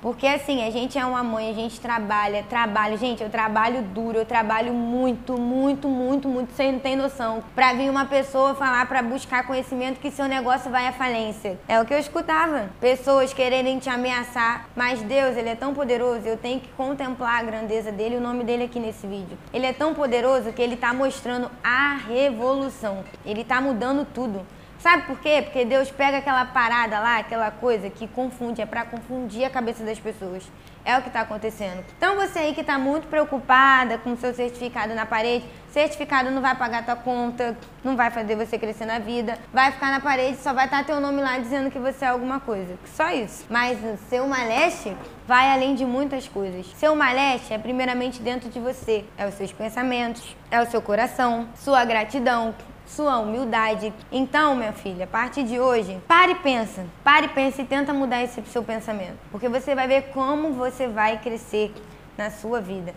Porque assim, a gente é uma mãe, a gente trabalha, trabalha. Gente, eu trabalho duro, eu trabalho muito, muito, muito, muito, sem não ter noção. Pra vir uma pessoa falar pra buscar conhecimento que seu negócio vai à falência. É o que eu escutava. Pessoas quererem te ameaçar. Mas Deus, ele é tão poderoso, eu tenho que contemplar a grandeza dele, o nome dele aqui nesse vídeo. Ele é tão poderoso que ele tá mostrando a revolução. Ele tá mudando tudo. Sabe por quê? Porque Deus pega aquela parada lá, aquela coisa que confunde, é para confundir a cabeça das pessoas. É o que está acontecendo. Então você aí que está muito preocupada com o seu certificado na parede, certificado não vai pagar tua conta, não vai fazer você crescer na vida, vai ficar na parede, só vai estar teu nome lá dizendo que você é alguma coisa. Só isso. Mas o seu maleste vai além de muitas coisas. Seu maleste é primeiramente dentro de você. É os seus pensamentos, é o seu coração, sua gratidão, sua humildade. Então, minha filha, a partir de hoje, pare e pensa. Pare e pensa e tenta mudar esse seu pensamento. Porque você vai ver como você vai crescer na sua vida.